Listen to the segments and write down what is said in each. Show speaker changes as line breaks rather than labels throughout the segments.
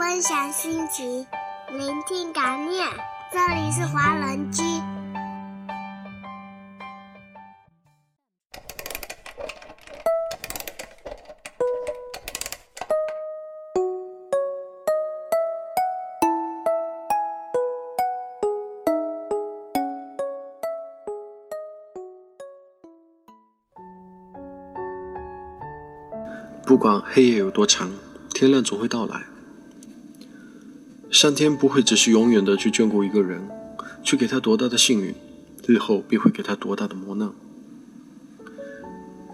分享心情，聆听感念。这里是华人居。
不管黑夜有多长，天亮总会到来。上天不会只是永远的去眷顾一个人，去给他多大的幸运，日后必会给他多大的磨难。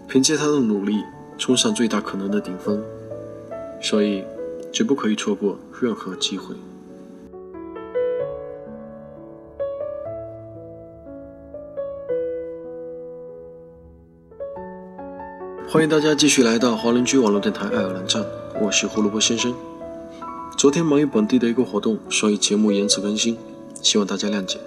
凭借他的努力，冲上最大可能的顶峰，所以绝不可以错过任何机会。欢迎大家继续来到华人居网络电台爱尔兰站，我是胡萝卜先生。昨天忙于本地的一个活动，所以节目延迟更新，希望大家谅解。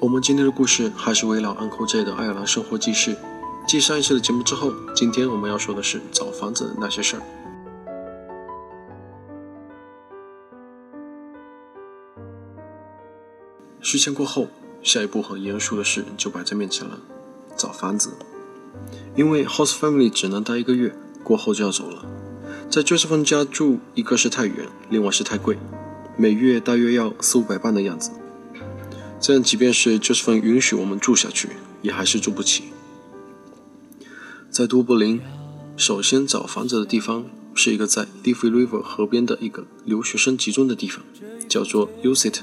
我们今天的故事还是围绕 Uncle J 的爱尔兰生活记事。继上一次的节目之后，今天我们要说的是找房子的那些事儿。事前过后，下一步很严肃的事就摆在面前了。找房子，因为 host family 只能待一个月，过后就要走了。在 Joseph 家住，一个是太远，另外是太贵，每月大约要四五百磅的样子。这样，即便是 Joseph 允许我们住下去，也还是住不起。在都柏林，首先找房子的地方是一个在 Liffey River 河边的一个留学生集中的地方，叫做 Usit，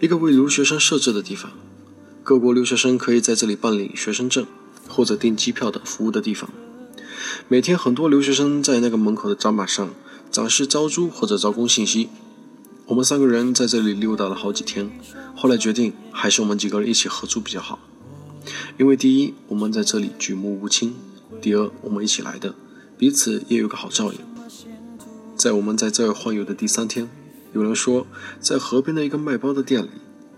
一个为留学生设置的地方。各国留学生可以在这里办理学生证或者订机票等服务的地方。每天很多留学生在那个门口的展板上展示招租或者招工信息。我们三个人在这里溜达了好几天，后来决定还是我们几个人一起合租比较好。因为第一，我们在这里举目无亲；第二，我们一起来的，彼此也有个好照应。在我们在这儿晃悠的第三天，有人说在河边的一个卖包的店里。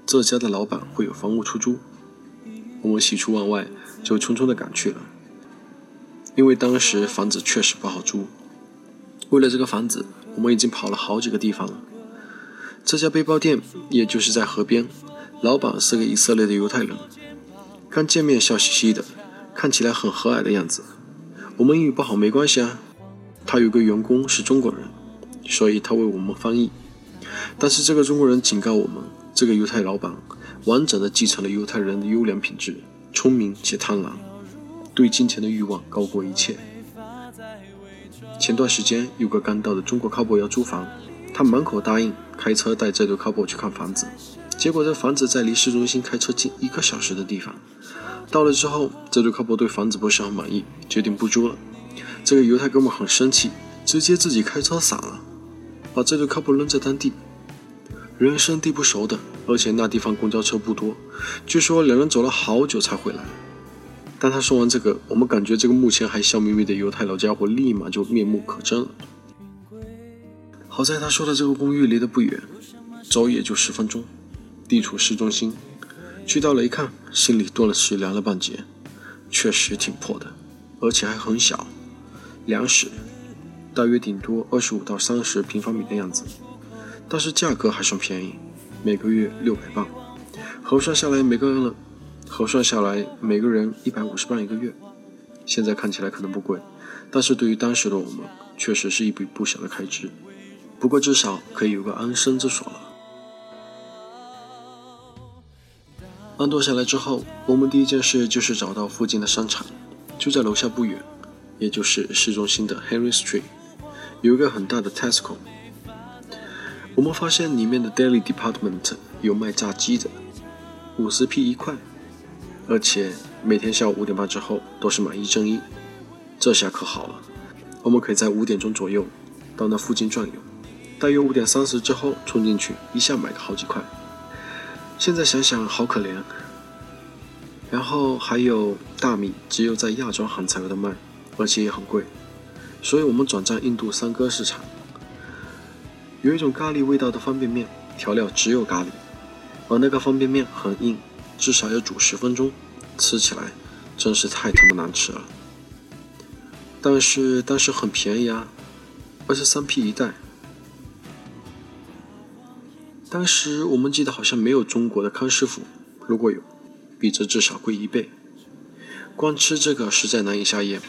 这家的老板会有房屋出租，我们喜出望外，就匆匆的赶去了。因为当时房子确实不好租，为了这个房子，我们已经跑了好几个地方了。这家背包店也就是在河边，老板是个以色列的犹太人，刚见面笑嘻嘻的，看起来很和蔼的样子。我们英语不好没关系啊，他有个员工是中国人，所以他为我们翻译。但是这个中国人警告我们。这个犹太老板完整的继承了犹太人的优良品质，聪明且贪婪，对金钱的欲望高过一切。前段时间有个刚到的中国 couple 要租房，他满口答应开车带这对 couple 去看房子，结果这房子在离市中心开车近一个小时的地方。到了之后，这对 couple 对房子不是很满意，决定不租了。这个犹太哥们很生气，直接自己开车散了，把这对 couple 扔在当地。人生地不熟的，而且那地方公交车不多，据说两人走了好久才回来。当他说完这个，我们感觉这个目前还笑眯眯的犹太老家伙立马就面目可憎了。好在他说的这个公寓离得不远，走也就十分钟，地处市中心。去到了一看，心里顿时凉了半截，确实挺破的，而且还很小，两室，大约顶多二十五到三十平方米的样子。但是价格还算便宜，每个月六百磅，核算下来每个人核算下来每个人一百五十磅一个月。现在看起来可能不贵，但是对于当时的我们，确实是一笔不小的开支。不过至少可以有个安身之所了。安顿下来之后，我们第一件事就是找到附近的商场，就在楼下不远，也就是市中心的 Henry Street，有一个很大的 Tesco。我们发现里面的 Daily Department 有卖炸鸡的，五十 P 一块，而且每天下午五点半之后都是买一赠一。这下可好了，我们可以在五点钟左右到那附近转悠，大约五点三十之后冲进去，一下买个好几块。现在想想好可怜。然后还有大米，只有在亚洲行才有的卖，而且也很贵，所以我们转战印度三哥市场。有一种咖喱味道的方便面，调料只有咖喱，而那个方便面很硬，至少要煮十分钟，吃起来真是太他妈难吃了。但是当时很便宜啊，而是三批一袋。当时我们记得好像没有中国的康师傅，如果有，比这至少贵一倍。光吃这个实在难以下咽，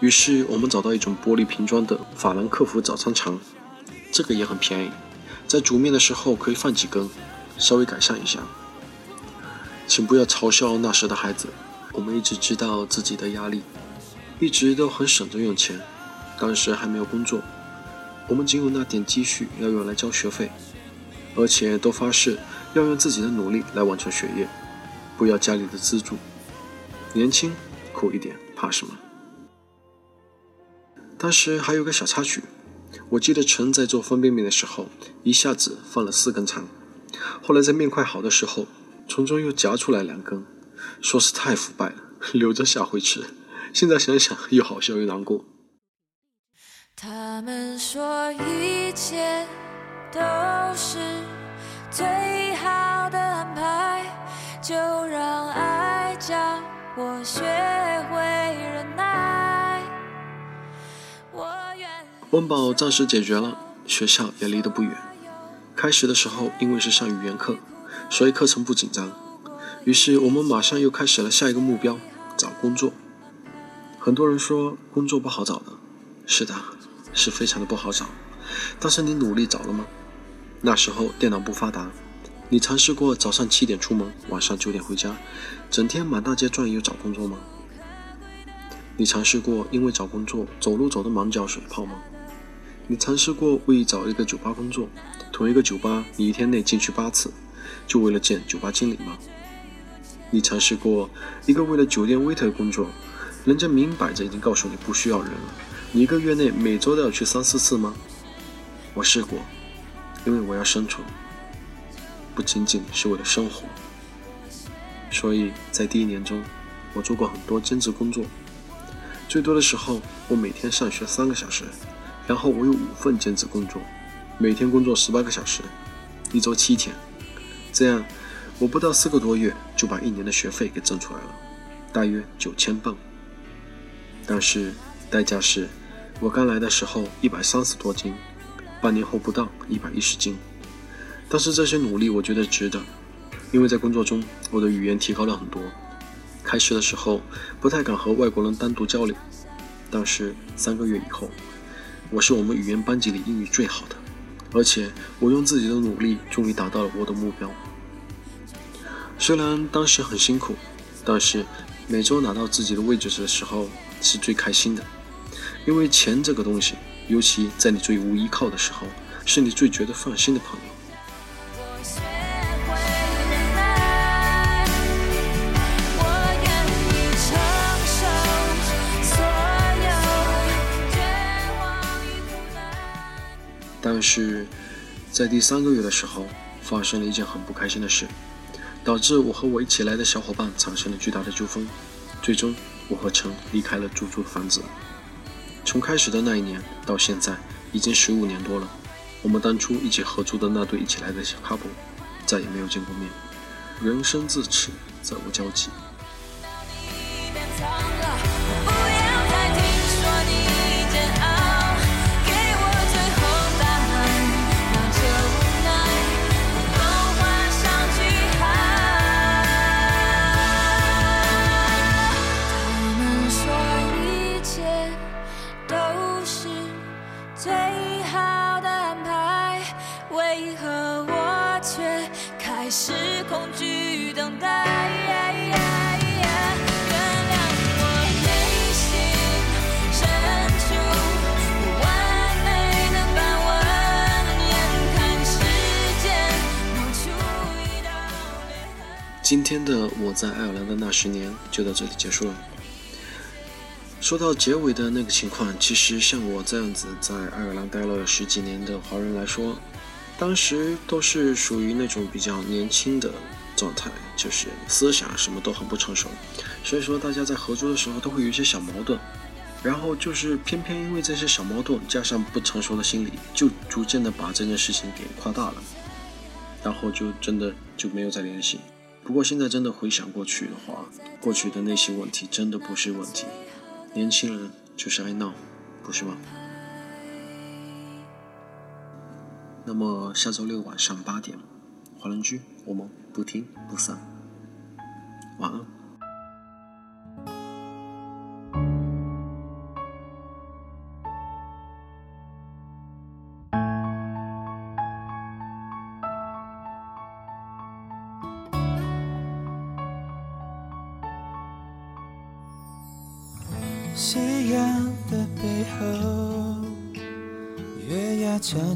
于是我们找到一种玻璃瓶装的法兰克福早餐肠，这个也很便宜，在煮面的时候可以放几根，稍微改善一下。请不要嘲笑那时的孩子，我们一直知道自己的压力，一直都很省着用钱。当时还没有工作，我们仅有那点积蓄要用来交学费，而且都发誓要用自己的努力来完成学业，不要家里的资助。年轻，苦一点，怕什么？当时还有个小插曲，我记得陈在做方便面的时候，一下子放了四根肠，后来在面快好的时候，从中又夹出来两根，说是太腐败了，留着下回吃。现在想想，又好笑又难过。
他们说一切都是最好的安排，就让爱教。我学会忍耐。
温饱暂时解决了，学校也离得不远。开始的时候，因为是上语言课，所以课程不紧张。于是我们马上又开始了下一个目标：找工作。很多人说工作不好找的，是的，是非常的不好找。但是你努力找了吗？那时候电脑不发达。你尝试过早上七点出门，晚上九点回家，整天满大街转悠找工作吗？你尝试过因为找工作走路走得满脚水泡吗？你尝试过为找一个酒吧工作，同一个酒吧你一天内进去八次，就为了见酒吧经理吗？你尝试过一个为了酒店 waiter 工作，人家明摆着已经告诉你不需要人了，你一个月内每周都要去三四次吗？我试过，因为我要生存。不仅仅是为了生活，所以在第一年中，我做过很多兼职工作。最多的时候，我每天上学三个小时，然后我有五份兼职工作，每天工作十八个小时，一周七天。这样，我不到四个多月就把一年的学费给挣出来了，大约九千镑。但是代价是，我刚来的时候一百三十多斤，半年后不到一百一十斤。但是这些努力我觉得值得，因为在工作中我的语言提高了很多。开始的时候不太敢和外国人单独交流，但是三个月以后，我是我们语言班级里英语最好的，而且我用自己的努力终于达到了我的目标。虽然当时很辛苦，但是每周拿到自己的位置的时候是最开心的，因为钱这个东西，尤其在你最无依靠的时候，是你最觉得放心的朋友。但是，在第三个月的时候，发生了一件很不开心的事，导致我和我一起来的小伙伴产生了巨大的纠纷。最终，我和陈离开了租住的房子。从开始的那一年到现在，已经十五年多了。我们当初一起合租的那对一起来的小 couple，再也没有见过面。人生自此，再无交集。今天的我在爱尔兰的那十年就到这里结束了。说到结尾的那个情况，其实像我这样子在爱尔兰待了十几年的华人来说，当时都是属于那种比较年轻的状态，就是思想什么都很不成熟，所以说大家在合作的时候都会有一些小矛盾，然后就是偏偏因为这些小矛盾加上不成熟的心理，就逐渐的把这件事情给夸大了，然后就真的就没有再联系。不过现在真的回想过去的话过去的那些问题真的不是问题。年轻人就是爱闹不是吗？那么下周六晚上八点华人居我们不听不散。晚安。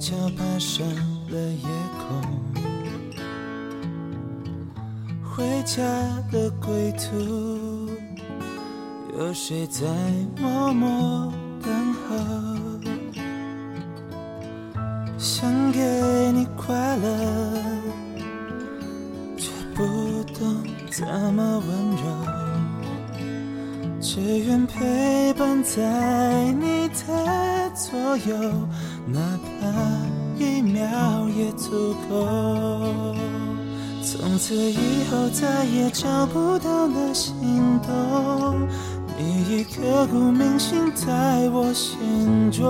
悄悄爬上了夜空。回家的归途，有谁在默默等候？想给你快乐，却不懂怎么温柔。只愿陪伴在你的左右，哪怕那一秒也足够。从此以后再也找不到那心动，你已刻骨铭心在我心中。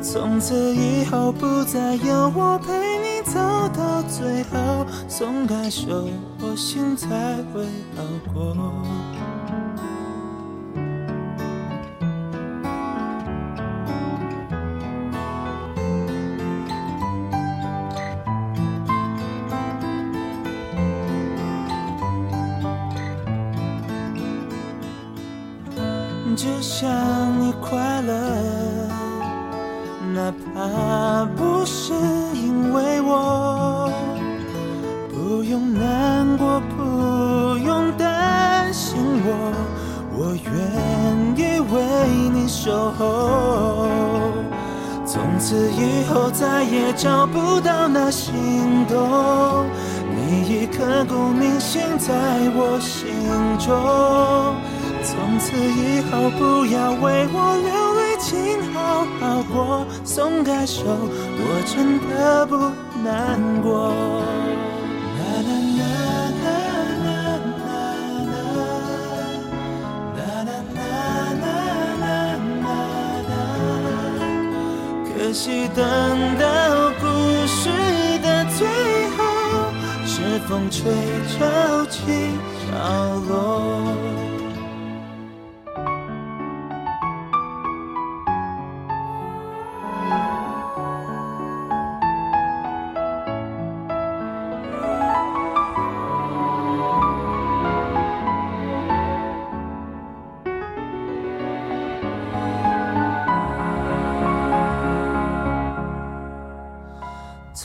从此以后不再有我陪你走到最后，松开手，我心才会好过。只想你快乐，哪怕不是因为我，不用难过，不用担心我，我愿意为你守候。从此以后再也找不到那心动，你已刻骨铭心在我心中。从此以后，不要为我流泪，请好好过。松开手，我真的不难过。啦啦啦啦啦啦啦，啦啦啦啦啦啦啦。可惜等到故事的最后，是风吹潮起潮落。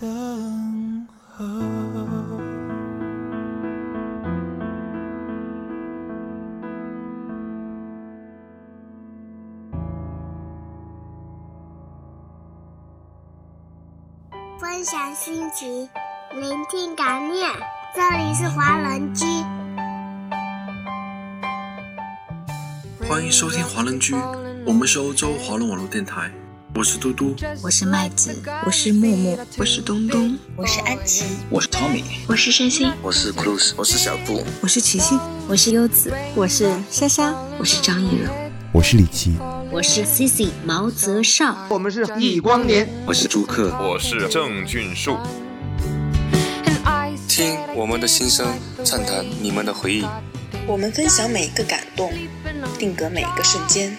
等候。
分享心情，聆听感念。这里是华人居，
欢迎收听华人居，我们是欧洲华人网络电台，我是嘟嘟，
我是麦子，
我是木木，
我是东东，
我是安琪，
我是 Tommy，
我是山心，
我是 Cruz，
我是小布，
我是琪琪，
我是优子，
我是莎莎，
我是张艺柔，
我是李琦，
我是 Cici 毛泽少，
我们是易光年，
我是朱克，
我是郑俊树。
听我们的心声，畅谈你们的回忆。
我们分享每一个感动，定格每一个瞬间。